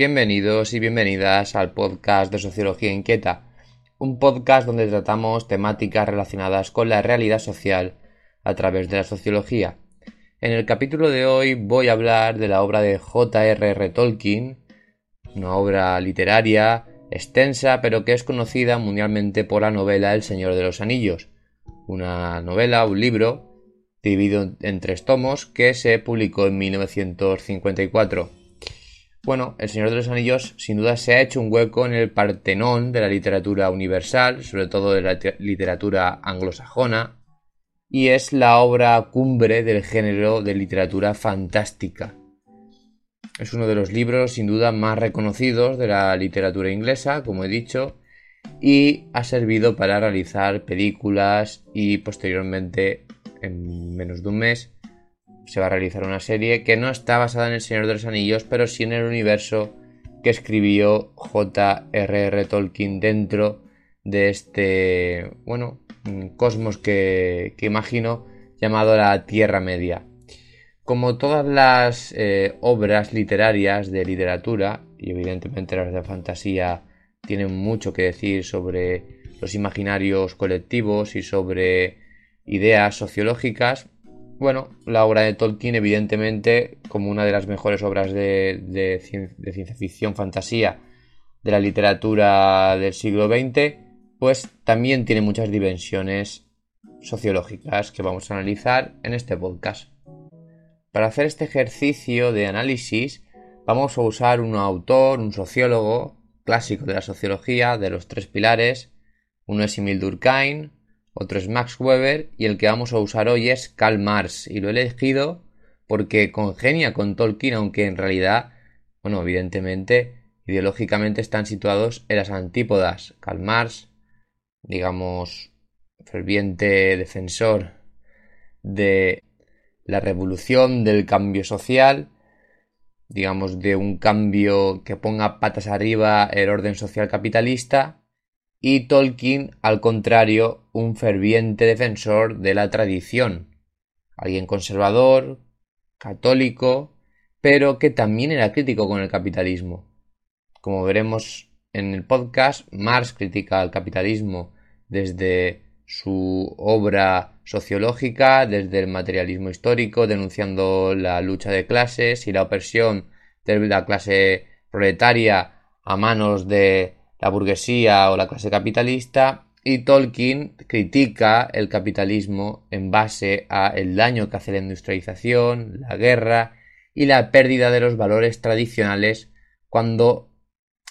Bienvenidos y bienvenidas al podcast de Sociología Inquieta, un podcast donde tratamos temáticas relacionadas con la realidad social a través de la sociología. En el capítulo de hoy voy a hablar de la obra de J.R.R. Tolkien, una obra literaria extensa pero que es conocida mundialmente por la novela El Señor de los Anillos, una novela, un libro dividido en tres tomos que se publicó en 1954. Bueno, El Señor de los Anillos sin duda se ha hecho un hueco en el Partenón de la literatura universal, sobre todo de la literatura anglosajona, y es la obra cumbre del género de literatura fantástica. Es uno de los libros sin duda más reconocidos de la literatura inglesa, como he dicho, y ha servido para realizar películas y posteriormente, en menos de un mes, se va a realizar una serie que no está basada en El Señor de los Anillos, pero sí en el universo que escribió J.R.R. Tolkien dentro de este, bueno, cosmos que, imagino llamado la Tierra Media. Como todas las eh, obras literarias de literatura, y evidentemente las de fantasía tienen mucho que decir sobre los imaginarios colectivos y sobre ideas sociológicas, bueno, la obra de Tolkien, evidentemente, como una de las mejores obras de, ciencia ficción, fantasía de la literatura del siglo XX, pues también tiene muchas dimensiones sociológicas que vamos a analizar en este podcast. Para hacer este ejercicio de análisis, vamos a usar un autor, un sociólogo clásico de la sociología, de los tres pilares. Uno es Emil Durkheim, otro es Max Weber y el que vamos a usar hoy es Karl Marx y lo he elegido porque congenia con Tolkien aunque en realidad, bueno, evidentemente ideológicamente están situados en las antípodas. Karl Marx, digamos, ferviente defensor de la revolución, del cambio social, digamos, de un cambio que ponga patas arriba el orden social capitalista, y Tolkien, al contrario, un ferviente defensor de la tradición, alguien conservador, católico, pero que también era crítico con el capitalismo. Como veremos en el podcast, Marx critica al capitalismo desde su obra sociológica, desde el materialismo histórico, denunciando la lucha de clases y la opresión de la clase proletaria a manos de la burguesía o la clase capitalista y Tolkien critica el capitalismo en base a el daño que hace la industrialización, la guerra y la pérdida de los valores tradicionales cuando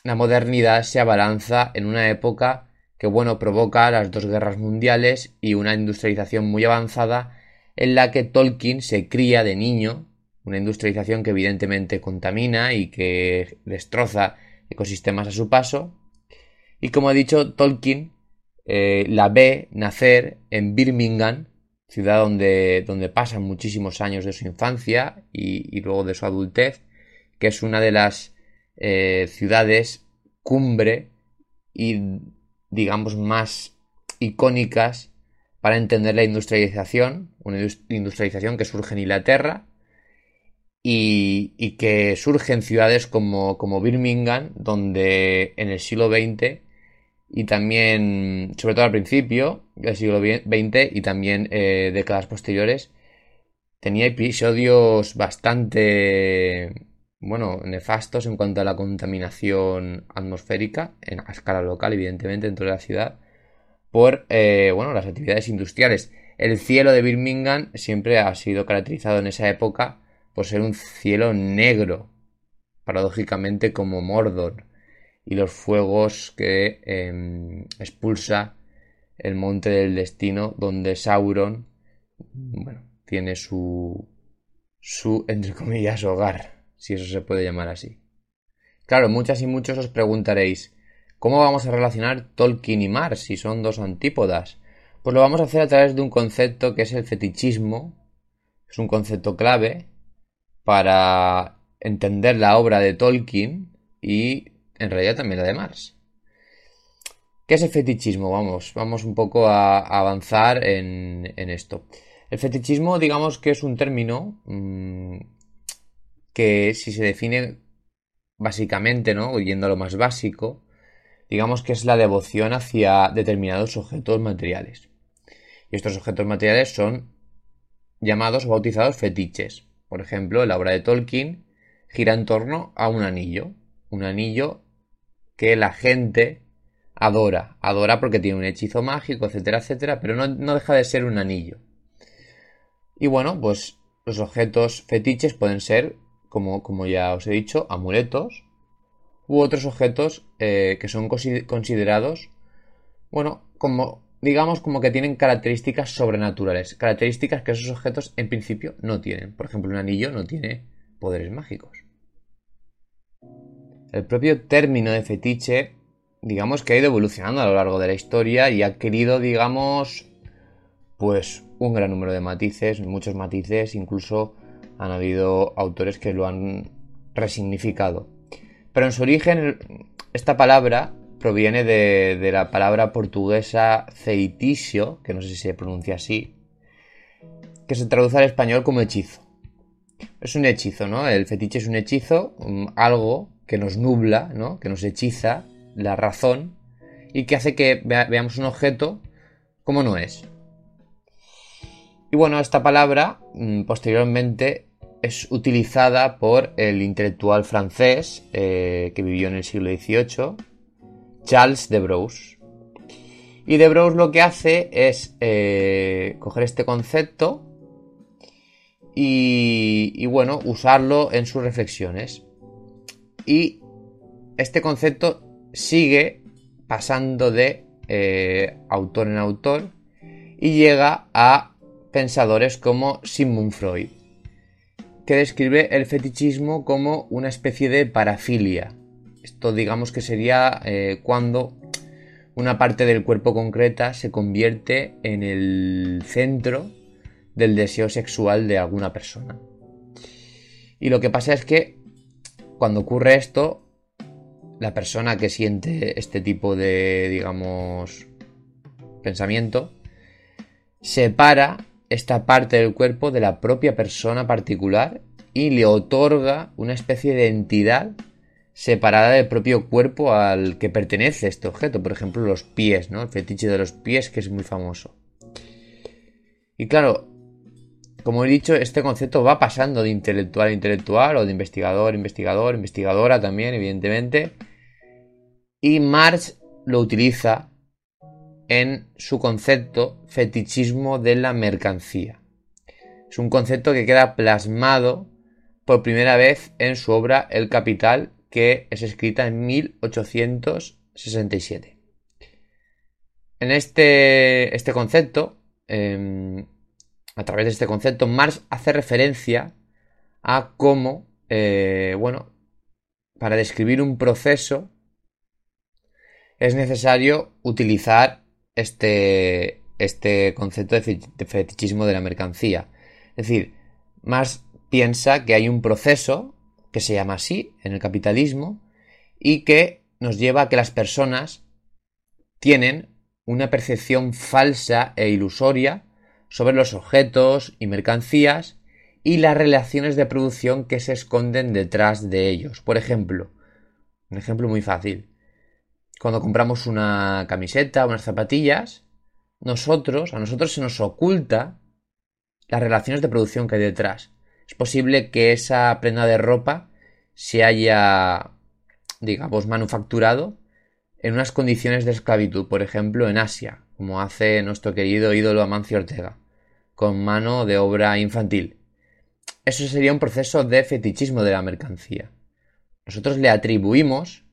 la modernidad se abalanza en una época que bueno provoca las dos guerras mundiales y una industrialización muy avanzada en la que Tolkien se cría de niño, una industrialización que evidentemente contamina y que destroza ecosistemas a su paso, y como ha dicho, Tolkien eh, la ve nacer en Birmingham, ciudad donde, donde pasan muchísimos años de su infancia y, luego de su adultez, que es una de las eh, ciudades cumbre y digamos más icónicas para entender la industrialización, una industrialización que surge en Inglaterra y, y que surge en ciudades como, como Birmingham, donde en el siglo XX y también, sobre todo al principio del siglo XX y también eh, décadas posteriores, tenía episodios bastante, bueno, nefastos en cuanto a la contaminación atmosférica, a escala local, evidentemente, dentro de la ciudad, por, eh, bueno, las actividades industriales. el cielo de Birmingham siempre ha sido caracterizado en esa época por ser un cielo negro, paradójicamente como Mordor, y los fuegos que em, expulsa el monte del destino donde Sauron bueno, tiene su su entre comillas hogar, si eso se puede llamar así. Claro, muchas y muchos os preguntaréis, ¿cómo vamos a relacionar Tolkien y Mars si son dos antípodas? Pues lo vamos a hacer a través de un concepto que es el fetichismo. Es un concepto clave para entender la obra de Tolkien y en realidad también la de Mars. ¿Qué es el fetichismo? Vamos, vamos un poco a, avanzar en, esto. El fetichismo, digamos que es un término mm, que si se define básicamente, ¿no? Yendo a lo más básico, digamos que es la devoción hacia determinados objetos materiales. Y estos objetos materiales son llamados o bautizados fetiches. Por ejemplo, la obra de Tolkien gira en torno a un anillo. Un anillo que la gente adora. Adora porque tiene un hechizo mágico, etcétera, etcétera, pero no, deja de ser un anillo. Y bueno, pues los objetos fetiches pueden ser, como, como ya os he dicho, amuletos u otros objetos eh, que son considerados, bueno, como digamos como que tienen características sobrenaturales, características que esos objetos en principio no tienen. Por ejemplo, un anillo no tiene poderes mágicos. El propio término de fetiche, digamos que ha ido evolucionando a lo largo de la historia y ha querido, digamos, pues un gran número de matices, muchos matices, incluso han habido autores que lo han resignificado. Pero en su origen, esta palabra proviene de, la palabra portuguesa ceitisio, que no sé si se pronuncia así, que se traduce al español como hechizo. Es un hechizo, ¿no? El fetiche es un hechizo, algo que nos nubla, ¿no? Que nos hechiza la razón y que hace que veamos un objeto como no es. Y bueno, esta palabra mm, posteriormente es utilizada por el intelectual francés eh, que vivió en el siglo XVIII, Charles de Brous. Y de Brous lo que hace es eh, coger este concepto y, bueno, usarlo en sus reflexiones. Y este concepto sigue pasando de eh, autor en autor y llega a pensadores como Sigmund Freud, que describe el fetichismo como una especie de parafilia, esto digamos que sería eh, cuando una parte del cuerpo concreta se convierte en el centro del deseo sexual de alguna persona. Y lo que pasa es que cuando ocurre esto, la persona que siente este tipo de, digamos, pensamiento, separa esta parte del cuerpo de la propia persona particular y le otorga una especie de entidad separada del propio cuerpo al que pertenece este objeto. Por ejemplo, los pies, ¿no? El fetiche de los pies, que es muy famoso. Y claro, como he dicho, este concepto va pasando de intelectual a intelectual, o de investigador, investigador, investigadora también, evidentemente. Y Marx lo utiliza en su concepto fetichismo de la mercancía. Es un concepto que queda plasmado por primera vez en su obra El Capital que es escrita en 1867. En este, este concepto, em, a través de este concepto, Marx hace referencia a cómo, eh, bueno, para describir un proceso es necesario utilizar este, este concepto de fetichismo de la mercancía. Es decir, Marx piensa que hay un proceso que se llama así en el capitalismo y que nos lleva a que las personas tienen una percepción falsa e ilusoria sobre los objetos y mercancías y las relaciones de producción que se esconden detrás de ellos. Por ejemplo, un ejemplo muy fácil. Cuando compramos una camiseta, unas zapatillas, nosotros, a nosotros se nos oculta las relaciones de producción que hay detrás. Es posible que esa prenda de ropa se haya, digamos, manufacturado en unas condiciones de esclavitud, por ejemplo, en Asia, como hace nuestro querido ídolo Amancio Ortega. Con mano de obra infantil. Eso sería un proceso de fetichismo de la mercancía. Nosotros le atribuimos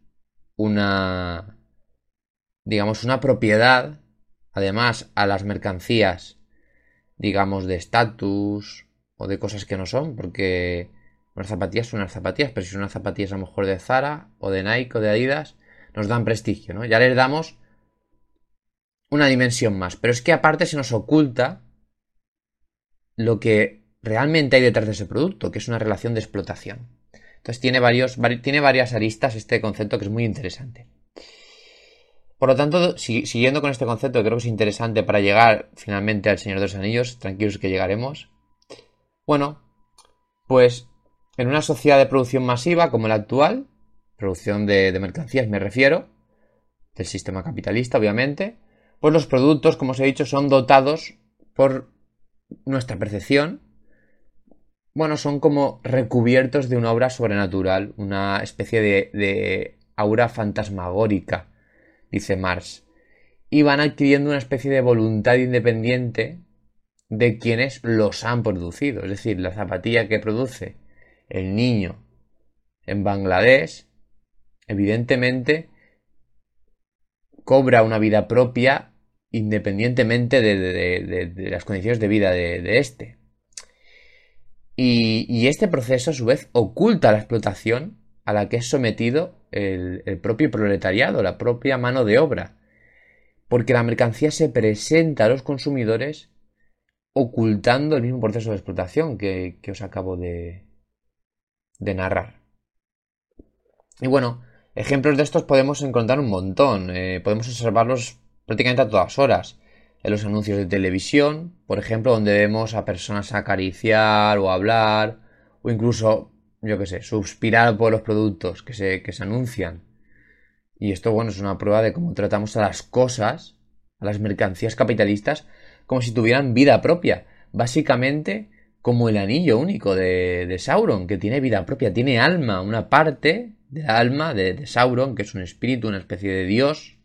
una, digamos, una propiedad, además, a las mercancías, digamos, de estatus o de cosas que no son, porque unas zapatillas son unas zapatillas, pero si son unas zapatillas a lo mejor de Zara o de Nike o de Adidas, nos dan prestigio, ¿no? Ya les damos una dimensión más. Pero es que aparte se nos oculta lo que realmente hay detrás de ese producto, que es una relación de explotación. Entonces tiene, varios, tiene varias aristas este concepto que es muy interesante. Por lo tanto, siguiendo con este concepto creo que es interesante para llegar finalmente al Señor de los Anillos, tranquilos que llegaremos. Bueno, pues en una sociedad de producción masiva como la actual, producción de, de mercancías me refiero, del sistema capitalista obviamente, pues los productos, como os he dicho, son dotados por nuestra percepción. Bueno, son como recubiertos de una obra sobrenatural, una especie de, aura fantasmagórica, dice Marx. Y van adquiriendo una especie de voluntad independiente de quienes los han producido. Es decir, la zapatilla que produce el niño en Bangladesh, evidentemente cobra una vida propia independientemente de, las condiciones de vida de, este. Y, este proceso, a su vez, oculta la explotación a la que es sometido el, propio proletariado, la propia mano de obra. Porque la mercancía se presenta a los consumidores ocultando el mismo proceso de explotación que, os acabo de, de narrar. Y bueno, ejemplos de estos podemos encontrar un montón. Eh, podemos observarlos prácticamente a todas horas. En los anuncios de televisión, por ejemplo, donde vemos a personas acariciar o hablar, o incluso, yo qué sé, suspirar por los productos que se, que se anuncian. Y esto, bueno, es una prueba de cómo tratamos a las cosas, a las mercancías capitalistas, como si tuvieran vida propia. Básicamente, como el anillo único de, de Sauron, que tiene vida propia, tiene alma, una parte del alma de, de Sauron, que es un espíritu, una especie de dios,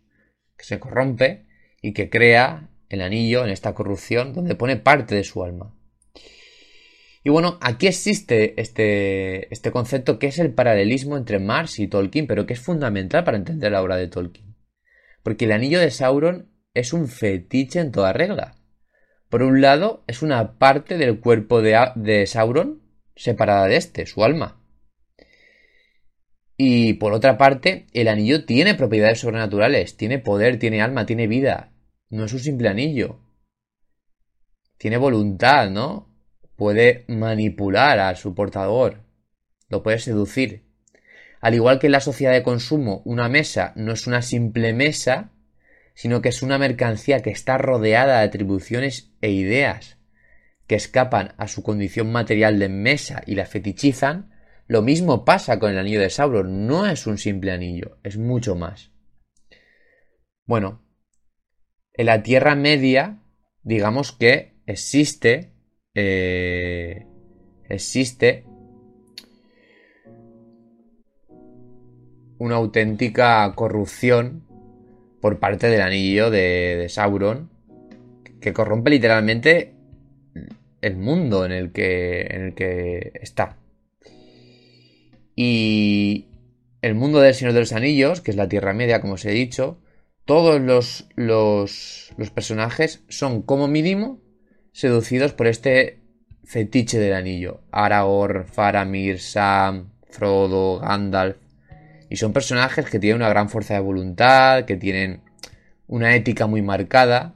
que se corrompe y que crea el anillo en esta corrupción donde pone parte de su alma. Y bueno, aquí existe este, este concepto que es el paralelismo entre Mars y Tolkien, pero que es fundamental para entender la obra de Tolkien. Porque el anillo de Sauron es un fetiche en toda regla. Por un lado, es una parte del cuerpo de, de Sauron separada de este, su alma. Y por otra parte, el anillo tiene propiedades sobrenaturales, tiene poder, tiene alma, tiene vida. No es un simple anillo. Tiene voluntad, ¿no? Puede manipular a su portador. Lo puede seducir. Al igual que en la sociedad de consumo, una mesa no es una simple mesa, sino que es una mercancía que está rodeada de atribuciones e ideas que escapan a su condición material de mesa y la fetichizan, lo mismo pasa con el anillo de Sauron, no es un simple anillo, es mucho más. Bueno, en la Tierra Media, digamos que existe, eh, existe una auténtica corrupción por parte del anillo de, de, Sauron que corrompe literalmente el mundo en el que, en el que está. Y el mundo del Señor de los Anillos, que es la Tierra Media, como os he dicho, todos los, los, personajes son como mínimo seducidos por este fetiche del anillo. Aragorn, Faramir, Sam, Frodo, Gandalf. Y son personajes que tienen una gran fuerza de voluntad, que tienen una ética muy marcada,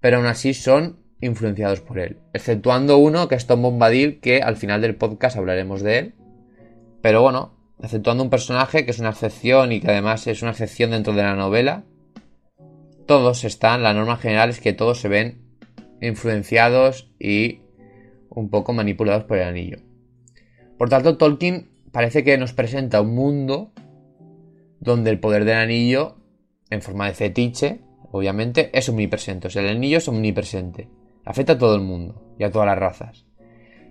pero aún así son influenciados por él. Exceptuando uno que es Tom Bombadil, que al final del podcast hablaremos de él. Pero bueno, exceptuando un personaje que es una excepción y que además es una excepción dentro de la novela, todos están, la norma general es que todos se ven influenciados y un poco manipulados por el anillo. Por tanto, Tolkien parece que nos presenta un mundo donde el poder del anillo, en forma de fetiche, obviamente, es omnipresente. O sea, el anillo es omnipresente. Afecta a todo el mundo y a todas las razas.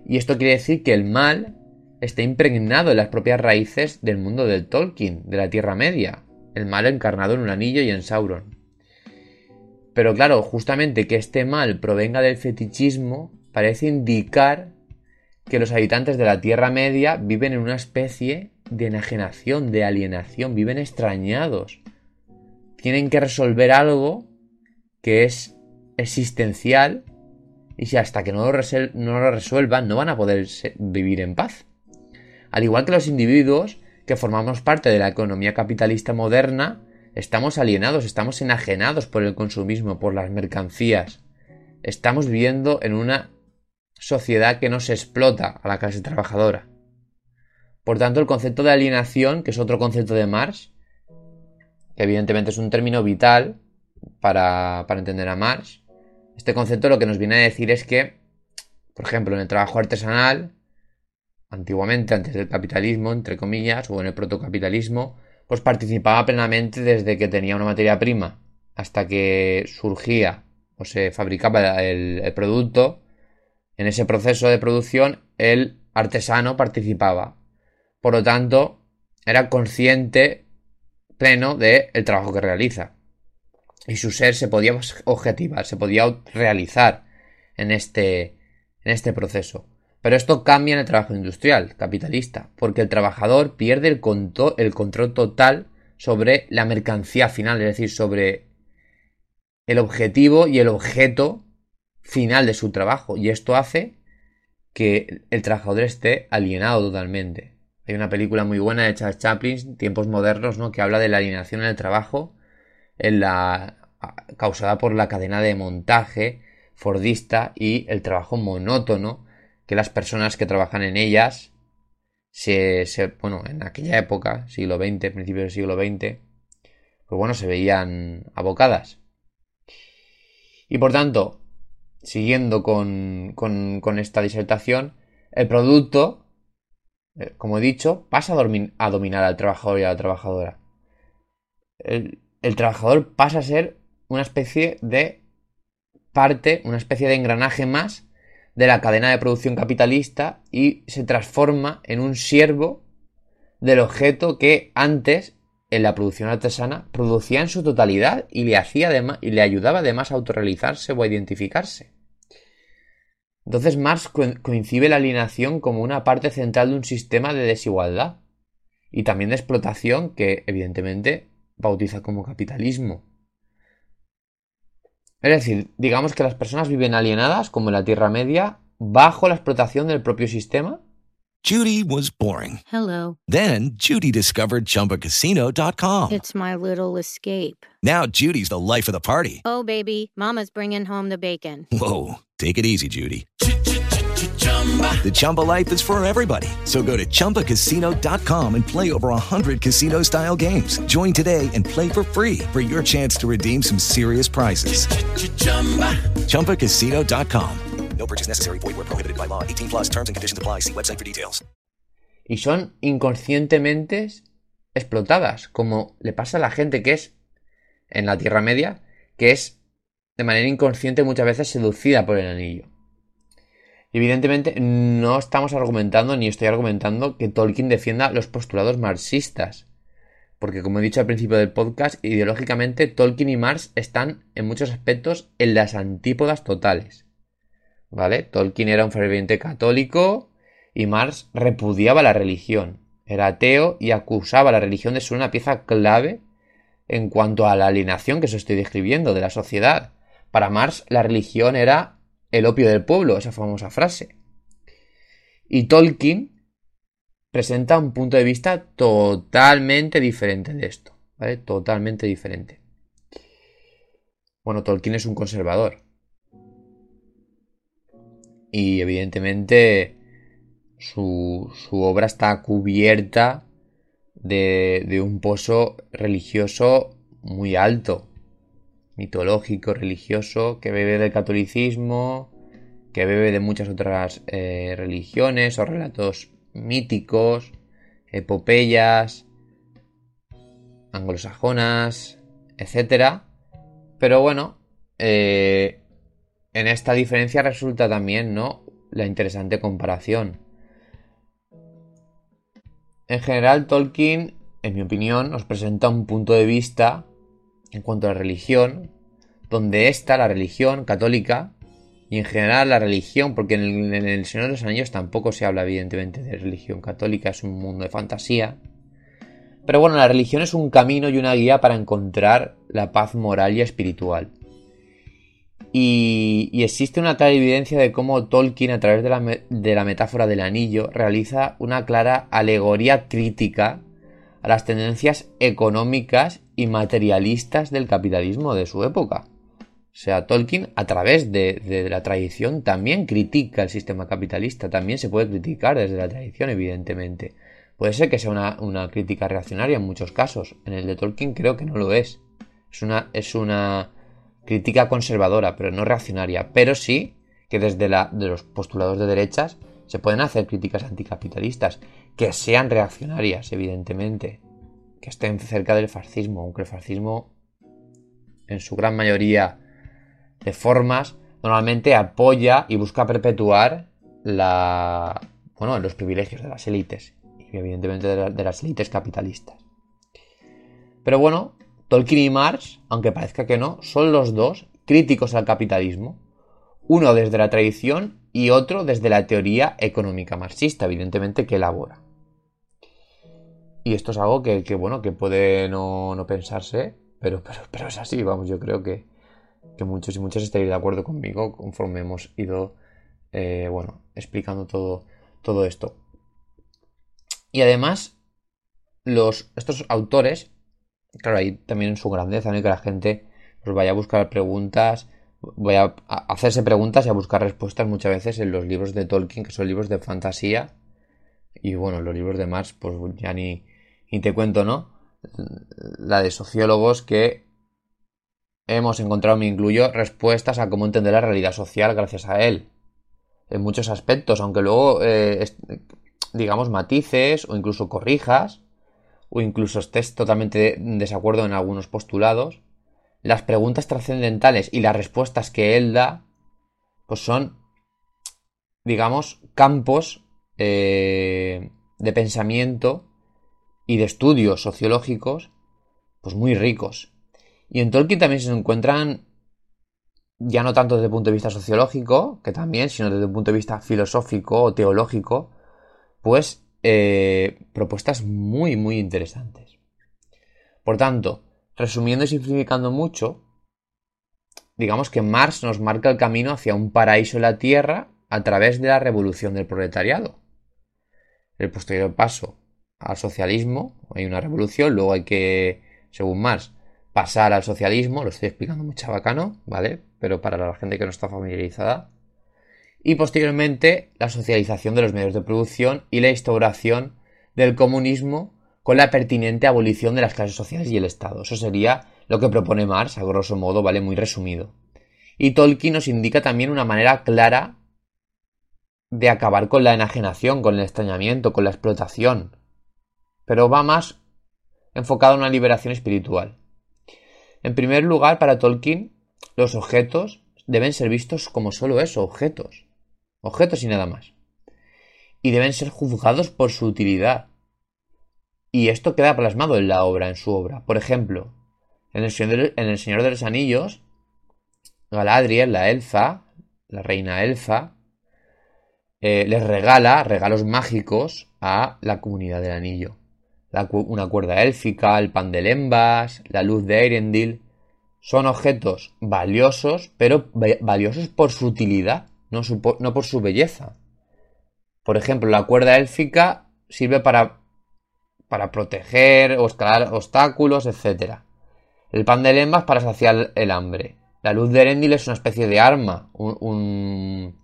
Y esto quiere decir que el mal está impregnado en las propias raíces del mundo del Tolkien, de la Tierra Media, el mal encarnado en un anillo y en Sauron. Pero claro, justamente que este mal provenga del fetichismo parece indicar que los habitantes de la Tierra Media viven en una especie de enajenación, de alienación, viven extrañados. Tienen que resolver algo que es existencial y si hasta que no lo, resuelvan no van a poder vivir en paz. Al igual que los individuos que formamos parte de la economía capitalista moderna, estamos alienados, estamos enajenados por el consumismo, por las mercancías. Estamos viviendo en una sociedad que nos explota a la clase trabajadora. Por tanto, el concepto de alienación, que es otro concepto de Marx, que evidentemente es un término vital para, para entender a Marx, este concepto lo que nos viene a decir es que, por ejemplo, en el trabajo artesanal, antiguamente, antes del capitalismo, entre comillas, o en el protocapitalismo, pues participaba plenamente desde que tenía una materia prima hasta que surgía o se fabricaba el, producto. En ese proceso de producción, el artesano participaba. Por lo tanto, era consciente pleno del trabajo que realiza y su ser se podía objetivar, se podía realizar en este, en este proceso. Pero esto cambia en el trabajo industrial, capitalista, porque el trabajador pierde el, el control total sobre la mercancía final, es decir, sobre el objetivo y el objeto final de su trabajo. Y esto hace que el trabajador esté alienado totalmente. Hay una película muy buena de Charles Chaplin, Tiempos Modernos, ¿no? que habla de la alienación en el trabajo en la, causada por la cadena de montaje fordista y el trabajo monótono que las personas que trabajan en ellas se, bueno, en aquella época, siglo XX, principios del siglo XX, pues bueno, se veían abocadas. Y por tanto, siguiendo con, con, esta disertación, el producto, eh, como he dicho, pasa a, a, dominar al trabajador y a la trabajadora. El, el trabajador pasa a ser una especie de parte, una especie de engranaje más de la cadena de producción capitalista y se transforma en un siervo del objeto que antes en la producción artesana producía en su totalidad y le hacía y le ayudaba además a autorrealizarse o a identificarse. Entonces Marx coincide la alienación como una parte central de un sistema de desigualdad y también de explotación que evidentemente bautiza como capitalismo. Es decir, digamos que las personas viven alienadas, como en la Tierra Media, bajo la explotación del propio sistema. Judy was boring. Hello. Then Judy discovered chumbacasino.com. It's my little escape. Now Judy's the life of the party. Oh, baby, Mama's bringing home the bacon. Whoa. Take it easy, Judy. The Chumba life is for everybody. So go to ChumbaCasino.com and play over 100 casino style games. Join today and play for free for your chance to redeem some serious prizes. Chumba. ChumbaCasino.com. No purchase necessary. Void where prohibited by law. 18 plus terms and conditions apply. See website for details. Y son inconscientemente explotadas, como le pasa a la gente que es en la Tierra Media, que es de manera inconsciente muchas veces seducida por el anillo. Evidentemente no estamos argumentando ni estoy argumentando que Tolkien defienda los postulados marxistas. Porque como he dicho al principio del podcast, ideológicamente Tolkien y Marx están en muchos aspectos en las antípodas totales. ¿Vale? Tolkien era un ferviente católico y Marx repudiaba la religión. Era ateo y acusaba a la religión de ser una pieza clave en cuanto a la alienación que os estoy describiendo de la sociedad. Para Marx la religión era el opio del pueblo, esa famosa frase. Y Tolkien presenta un punto de vista totalmente diferente de esto, ¿vale? Totalmente diferente. Bueno, Tolkien es un conservador. Y evidentemente su, su obra está cubierta de, de un pozo religioso muy alto mitológico, religioso, que bebe del catolicismo, que bebe de muchas otras eh, religiones o relatos míticos, epopeyas, anglosajonas, etc. Pero bueno, eh, en esta diferencia resulta también, ¿no? La interesante comparación. En general, Tolkien, en mi opinión, nos presenta un punto de vista en cuanto a la religión, donde esta, la religión católica, y en general la religión, porque en el, Señor de los Anillos tampoco se habla evidentemente de religión católica, es un mundo de fantasía. Pero bueno, la religión es un camino y una guía para encontrar la paz moral y espiritual. Y, existe una clara evidencia de cómo Tolkien, a través de la, de la metáfora del anillo, realiza una clara alegoría crítica a las tendencias económicas y materialistas del capitalismo de su época. O sea, Tolkien, a través de, de la tradición, también critica el sistema capitalista, también se puede criticar desde la tradición, evidentemente. Puede ser que sea una, una crítica reaccionaria en muchos casos. En el de Tolkien creo que no lo es. Es una, es una crítica conservadora, pero no reaccionaria. Pero sí que desde la, de los postulados de derechas se pueden hacer críticas anticapitalistas, que sean reaccionarias, evidentemente, que estén cerca del fascismo, aunque el fascismo, en su gran mayoría de formas, normalmente apoya y busca perpetuar la, bueno, los privilegios de las élites, y evidentemente de, de las élites capitalistas. Pero bueno, Tolkien y Marx, aunque parezca que no, son los dos críticos al capitalismo, uno desde la tradición y otro desde la teoría económica marxista, evidentemente, que elabora. Y esto es algo que, que, bueno, que puede no, no pensarse, pero, pero, pero es así, vamos, yo creo que, que muchos y muchas estaréis de acuerdo conmigo conforme hemos ido, eh, bueno, explicando todo, todo esto. Y además, los, estos autores, claro, ahí también su grandeza, ¿no? Que la gente pues vaya a buscar preguntas, vaya a hacerse preguntas y a buscar respuestas muchas veces en los libros de Tolkien, que son libros de fantasía. Y bueno, los libros de Marx, pues ya ni, ni te cuento, ¿no? La de sociólogos que hemos encontrado, me incluyo, respuestas a cómo entender la realidad social gracias a él. En muchos aspectos, aunque luego, eh, digamos, matices o incluso corrijas, o incluso estés totalmente en desacuerdo en algunos postulados, las preguntas trascendentales y las respuestas que él da, pues son, digamos, campos eh, de pensamiento y de estudios sociológicos, pues muy ricos. Y en Tolkien también se encuentran, ya no tanto desde el punto de vista sociológico, que también, sino desde el punto de vista filosófico o teológico, pues eh, propuestas muy, muy interesantes. Por tanto, resumiendo y simplificando mucho, digamos que Marx nos marca el camino hacia un paraíso en la Tierra a través de la revolución del proletariado. El posterior paso al socialismo, hay una revolución, luego hay que, según Marx, pasar al socialismo, lo estoy explicando muy chabacano, ¿vale? Pero para la gente que no está familiarizada. Y posteriormente la socialización de los medios de producción y la instauración del comunismo con la pertinente abolición de las clases sociales y el Estado. Eso sería lo que propone Marx, a grosso modo, ¿vale? Muy resumido. Y Tolkien nos indica también una manera clara de acabar con la enajenación, con el extrañamiento, con la explotación. Pero va más enfocado en una liberación espiritual. En primer lugar, para Tolkien, los objetos deben ser vistos como solo eso, objetos. Objetos y nada más. Y deben ser juzgados por su utilidad. Y esto queda plasmado en la obra, en su obra. Por ejemplo, en El Señor de, en el Señor de los Anillos, Galadriel, la elfa, la reina elfa, eh, les regala regalos mágicos a la comunidad del anillo. Una cuerda élfica, el pan de lembas, la luz de Eirendil. Son objetos valiosos, pero va- valiosos por su utilidad, no por su belleza. Por ejemplo, la cuerda élfica sirve para, para proteger o escalar obstáculos, etc. El pan de lembas para saciar el hambre. La luz de Erendil es una especie de arma, un, un-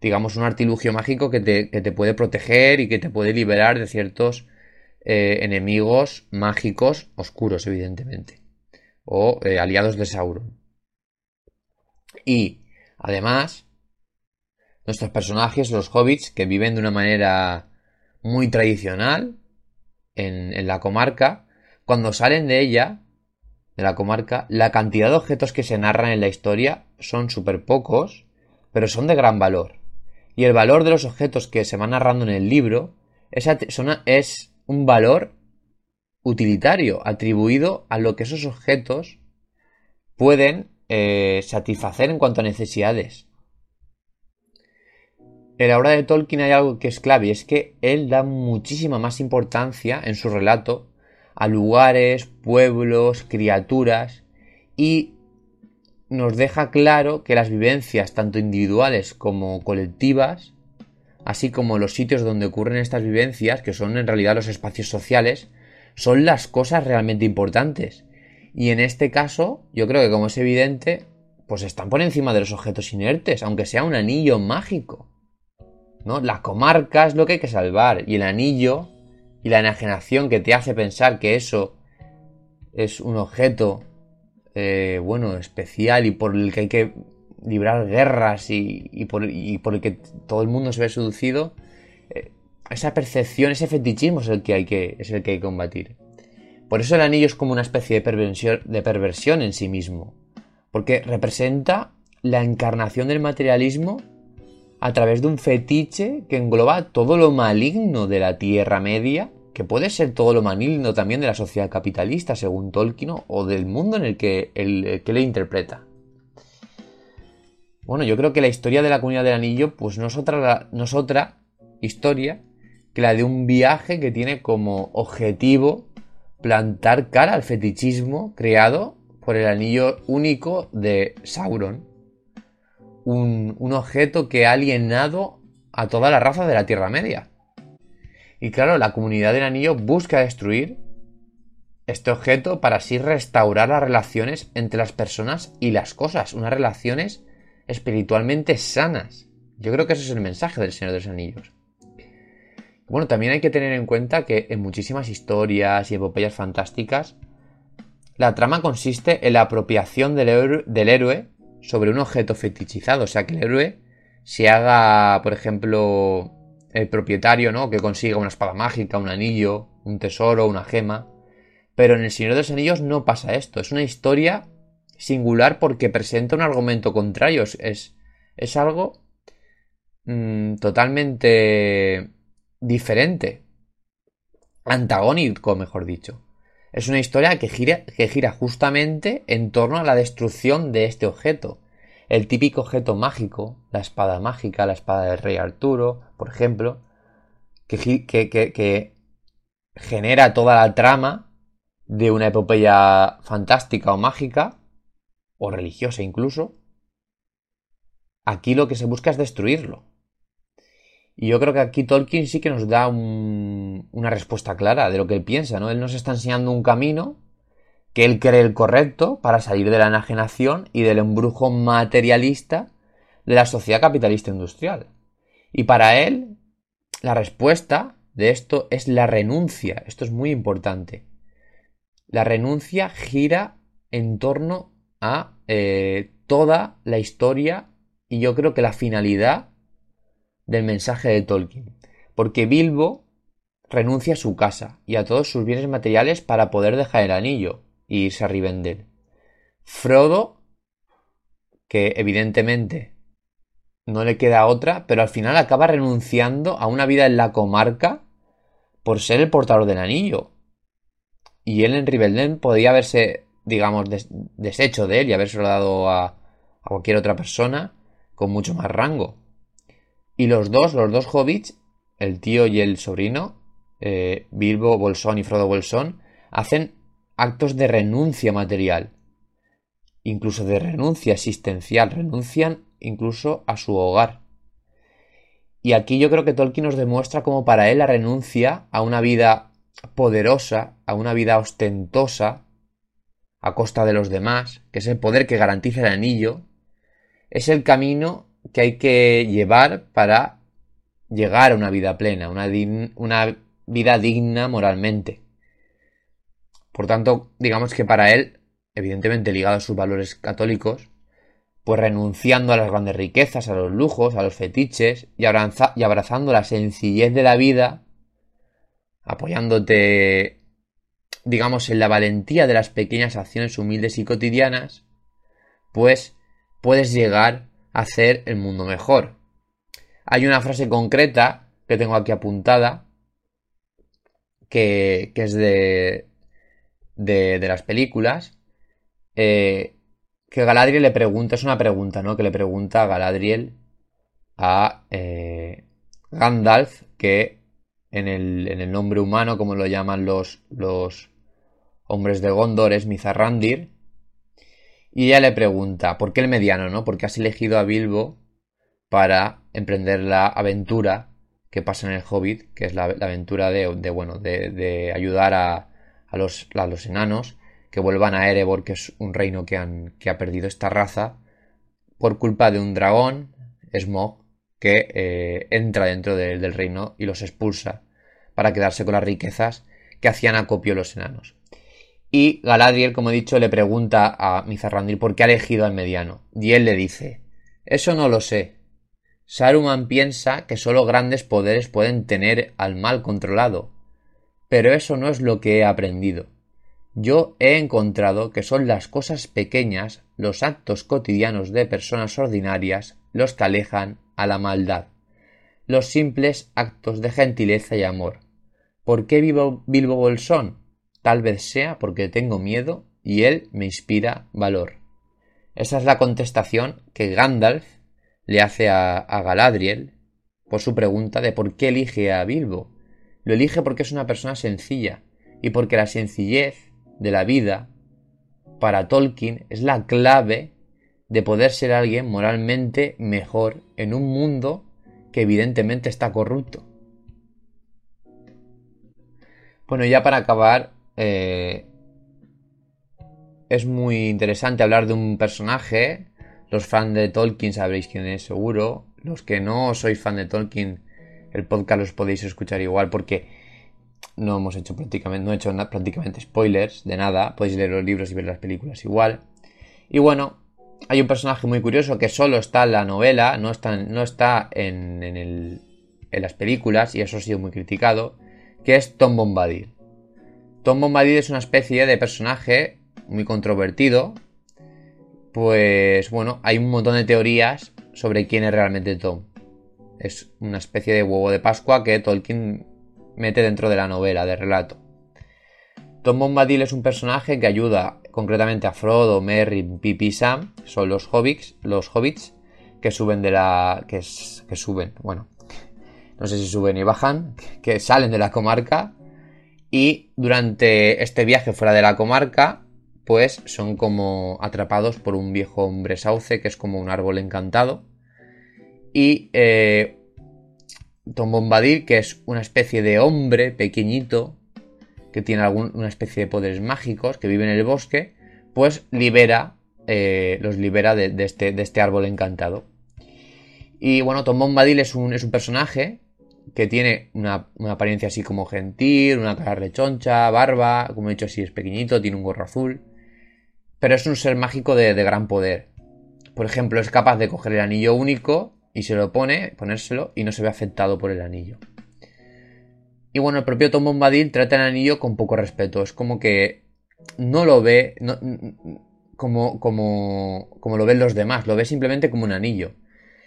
digamos, un artilugio mágico que te, que te puede proteger y que te puede liberar de ciertos eh, enemigos mágicos oscuros, evidentemente, o eh, aliados de Sauron. Y, además, nuestros personajes, los hobbits, que viven de una manera muy tradicional en, en la comarca, cuando salen de ella, de la comarca, la cantidad de objetos que se narran en la historia son súper pocos, pero son de gran valor. Y el valor de los objetos que se van narrando en el libro es, es un valor utilitario atribuido a lo que esos objetos pueden eh, satisfacer en cuanto a necesidades. en la obra de Tolkien hay algo que es clave y es que él da muchísima más importancia en su relato a lugares, pueblos, criaturas y nos deja claro que las vivencias, tanto individuales como colectivas, así como los sitios donde ocurren estas vivencias, que son en realidad los espacios sociales, son las cosas realmente importantes. Y en este caso, yo creo que como es evidente, pues están por encima de los objetos inertes, aunque sea un anillo mágico. ¿No? La comarca es lo que hay que salvar, y el anillo y la enajenación que te hace pensar que eso es un objeto eh, bueno, especial y por el que hay que librar guerras y, por, el que todo el mundo se ve seducido, eh, esa percepción, ese fetichismo es el, que hay que, es el que hay que combatir. Por eso el anillo es como una especie de perversión, de perversión en sí mismo, porque representa la encarnación del materialismo a través de un fetiche que engloba todo lo maligno de la Tierra Media que puede ser todo lo maligno también de la sociedad capitalista, según Tolkien, o del mundo en el que, el, que le interpreta. Bueno, yo creo que la historia de la comunidad del anillo, pues no es otra, no es otra historia que la de un viaje que tiene como objetivo plantar cara al fetichismo creado por el anillo único de Sauron. Un, un objeto que ha alienado a toda la raza de la Tierra Media. Y claro, la comunidad del anillo busca destruir este objeto para así restaurar las relaciones entre las personas y las cosas, unas relaciones espiritualmente sanas. Yo creo que ese es el mensaje del Señor de los Anillos. Bueno, también hay que tener en cuenta que en muchísimas historias y epopeyas fantásticas, la trama consiste en la apropiación del, héroe sobre un objeto fetichizado, o sea, que el héroe se haga, por ejemplo, el propietario, ¿no? Que consiga una espada mágica, un anillo, un tesoro, una gema. Pero en El Señor de los Anillos no pasa esto. Es una historia singular porque presenta un argumento contrario. Es, es algo mm, totalmente diferente. Antagónico, mejor dicho. Es una historia que gira, que gira justamente en torno a la destrucción de este objeto el típico objeto mágico, la espada mágica, la espada del rey Arturo, por ejemplo, que, que, genera toda la trama de una epopeya fantástica o mágica, o religiosa incluso, aquí lo que se busca es destruirlo. Y yo creo que aquí Tolkien sí que nos da una respuesta clara de lo que él piensa, ¿no? Él nos está enseñando un camino que él cree el correcto para salir de la enajenación y del embrujo materialista de la sociedad capitalista industrial. Y para él, la respuesta de esto es la renuncia. Esto es muy importante. La renuncia gira en torno a eh, toda la historia y yo creo que la finalidad del mensaje de Tolkien. Porque Bilbo renuncia a su casa y a todos sus bienes materiales para poder dejar el anillo y irse a Rivendell. Frodo, que evidentemente no le queda otra, pero al final acaba renunciando a una vida en la comarca por ser el portador del anillo. Y él en Rivendell podía haberse, digamos, deshecho de él y haberse dado a, a cualquier otra persona con mucho más rango. Y los dos, los dos hobbits, el tío y el sobrino, eh, Bilbo Bolsón y Frodo Bolsón, hacen actos de renuncia material, incluso de renuncia existencial, renuncian incluso a su hogar. Y aquí yo creo que Tolkien nos demuestra cómo para él la renuncia a una vida poderosa, a una vida ostentosa, a costa de los demás, que es el poder que garantiza el anillo, es el camino que hay que llevar para llegar a una vida plena, una, una vida digna moralmente. Por tanto, digamos que para él, evidentemente ligado a sus valores católicos, pues renunciando a las grandes riquezas, a los lujos, a los fetiches y, abrazando la sencillez de la vida, apoyándote, digamos, en la valentía de las pequeñas acciones humildes y cotidianas, pues puedes llegar a hacer el mundo mejor. Hay una frase concreta que tengo aquí apuntada, que, que es de, de, las películas, eh, que Galadriel le pregunta, es una pregunta, ¿no? Que le pregunta a Galadriel a eh, Gandalf, que en el, en el, nombre humano, como lo llaman los, los hombres de Gondor, es Mizarrandir. Y ella le pregunta, ¿por qué el mediano, no? ¿Por qué has elegido a Bilbo para emprender la aventura que pasa en el Hobbit, que es la, aventura de, bueno, de, ayudar a, los, enanos que vuelvan a Erebor, que es un reino que, han, que ha perdido esta raza, por culpa de un dragón, Smog, que eh, entra dentro del reino y los expulsa para quedarse con las riquezas que hacían acopio los enanos. Y Galadriel, como he dicho, le pregunta a Mizarrandir por qué ha elegido al mediano. Y él le dice, eso no lo sé. Saruman piensa que solo grandes poderes pueden tener al mal controlado. Pero eso no es lo que he aprendido. Yo he encontrado que son las cosas pequeñas, los actos cotidianos de personas ordinarias, los que alejan a la maldad. Los simples actos de gentileza y amor. ¿Por qué vivo Bilbo Bolsón? Tal vez sea porque tengo miedo y él me inspira valor. Esa es la contestación que Gandalf le hace a, Galadriel por su pregunta de por qué elige a Bilbo. Lo elige porque es una persona sencilla y porque la sencillez de la vida para Tolkien es la clave de poder ser alguien moralmente mejor en un mundo que evidentemente está corrupto. Bueno, ya para acabar, eh, es muy interesante hablar de un personaje. Los fans de Tolkien sabréis quién es seguro. Los que no sois fan de Tolkien, el podcast los podéis escuchar igual porque no hemos hecho prácticamente, no he hecho prácticamente spoilers de nada. Podéis leer los libros y ver las películas igual. Y bueno, hay un personaje muy curioso que solo está en la novela, no está, no está en, en, las películas, y eso ha sido muy criticado, que es Tom Bombadil. Tom Bombadil es una especie de personaje muy controvertido. Pues bueno, hay un montón de teorías sobre quién es realmente Tom. Es una especie de huevo de Pascua que Tolkien mete dentro de la novela, de relato. Tom Bombadil es un personaje que ayuda concretamente a Frodo, Merry, Pipi y Sam, son los hobbits, los hobbits que suben de la que, que suben, bueno, no sé si suben y bajan, que salen de la comarca y durante este viaje fuera de la comarca, pues son como atrapados por un viejo hombre sauce que es como un árbol encantado y eh, Tom Bombadil, que es una especie de hombre pequeñito que tiene alguna especie de poderes mágicos, que vive en el bosque, pues libera, eh, los libera este, de, este, árbol encantado. Y bueno, Tom Bombadil es un, es un personaje que tiene una, apariencia así como gentil, una cara rechoncha, barba, como he dicho así es pequeñito, tiene un gorro azul, pero es un ser mágico de, de gran poder. Por ejemplo, es capaz de coger el anillo único y se lo pone, ponérselo y no se ve afectado por el anillo. Y bueno, el propio Tom Bombadil trata el anillo con poco respeto. Es como que no lo ve como, como, como lo ven los demás, lo ve simplemente como un anillo.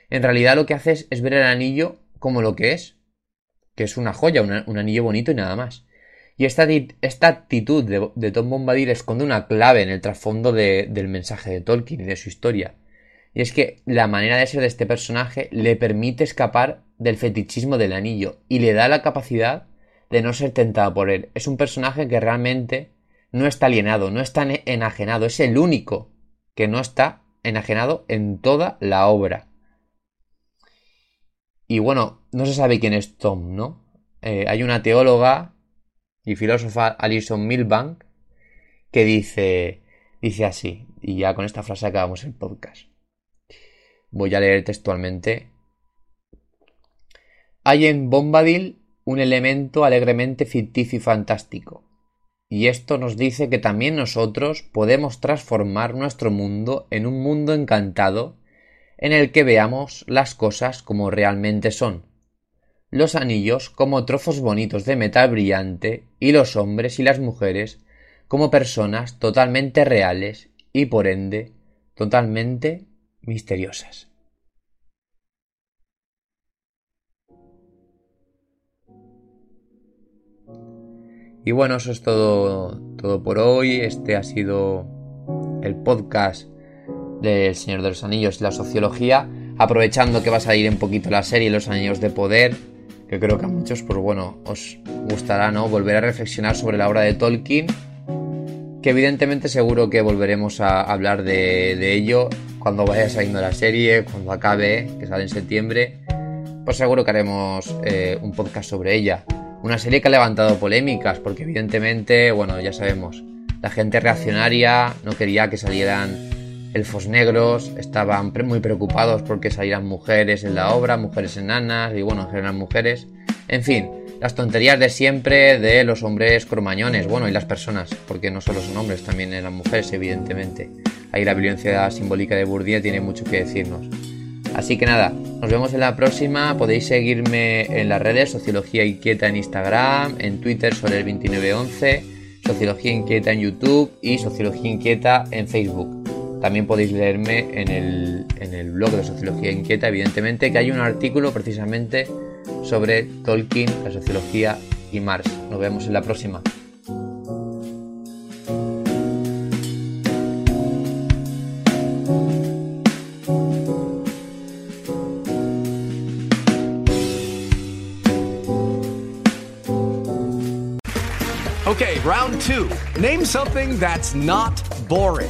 En realidad lo que hace es, ver el anillo como lo que es, que es una joya, un anillo bonito y nada más. Y esta, esta actitud de, Tom Bombadil esconde una clave en el trasfondo del mensaje de Tolkien y de su historia. Y es que la manera de ser de este personaje le permite escapar del fetichismo del anillo y le da la capacidad de no ser tentado por él. Es un personaje que realmente no está alienado, no está enajenado, es el único que no está enajenado en toda la obra. Y bueno, no se sabe quién es Tom, ¿no? Eh, hay una teóloga y filósofa, Alison Milbank, que dice, dice así, y ya con esta frase acabamos el podcast. Voy a leer textualmente. Hay en Bombadil un elemento alegremente ficticio y fantástico. Y esto nos dice que también nosotros podemos transformar nuestro mundo en un mundo encantado en el que veamos las cosas como realmente son. Los anillos como trozos bonitos de metal brillante y los hombres y las mujeres como personas totalmente reales y por ende totalmente misteriosas. Y bueno, eso es todo, todo por hoy. Este ha sido el podcast del Señor de los Anillos y la sociología. aprovechando que va a salir un poquito la serie Los Anillos de Poder, que creo que a muchos, pues bueno, os gustará, ¿no? Volver a reflexionar sobre la obra de Tolkien, que evidentemente seguro que volveremos a hablar de, ello cuando vaya saliendo la serie, cuando acabe, que sale en septiembre, pues seguro que haremos eh, un podcast sobre ella. Una serie que ha levantado polémicas, porque evidentemente, bueno, ya sabemos, la gente reaccionaria no quería que salieran elfos negros, estaban muy preocupados porque salieran mujeres en la obra, mujeres enanas y bueno, en general mujeres. En fin, las tonterías de siempre de los hombres cromañones, bueno, y las personas, porque no solo son hombres, también eran mujeres, evidentemente. Ahí la violencia simbólica de Bourdieu tiene mucho que decirnos. Así que nada, nos vemos en la próxima. Podéis seguirme en las redes Sociología Inquieta en Instagram, en Twitter sobre el 2911, Sociología Inquieta en YouTube y Sociología Inquieta en Facebook. También podéis leerme en el, en el blog de Sociología Inquieta, evidentemente, que hay un artículo precisamente sobre Tolkien, la sociología y Marx. Nos vemos en la próxima. Okay, round two. Name something that's not boring.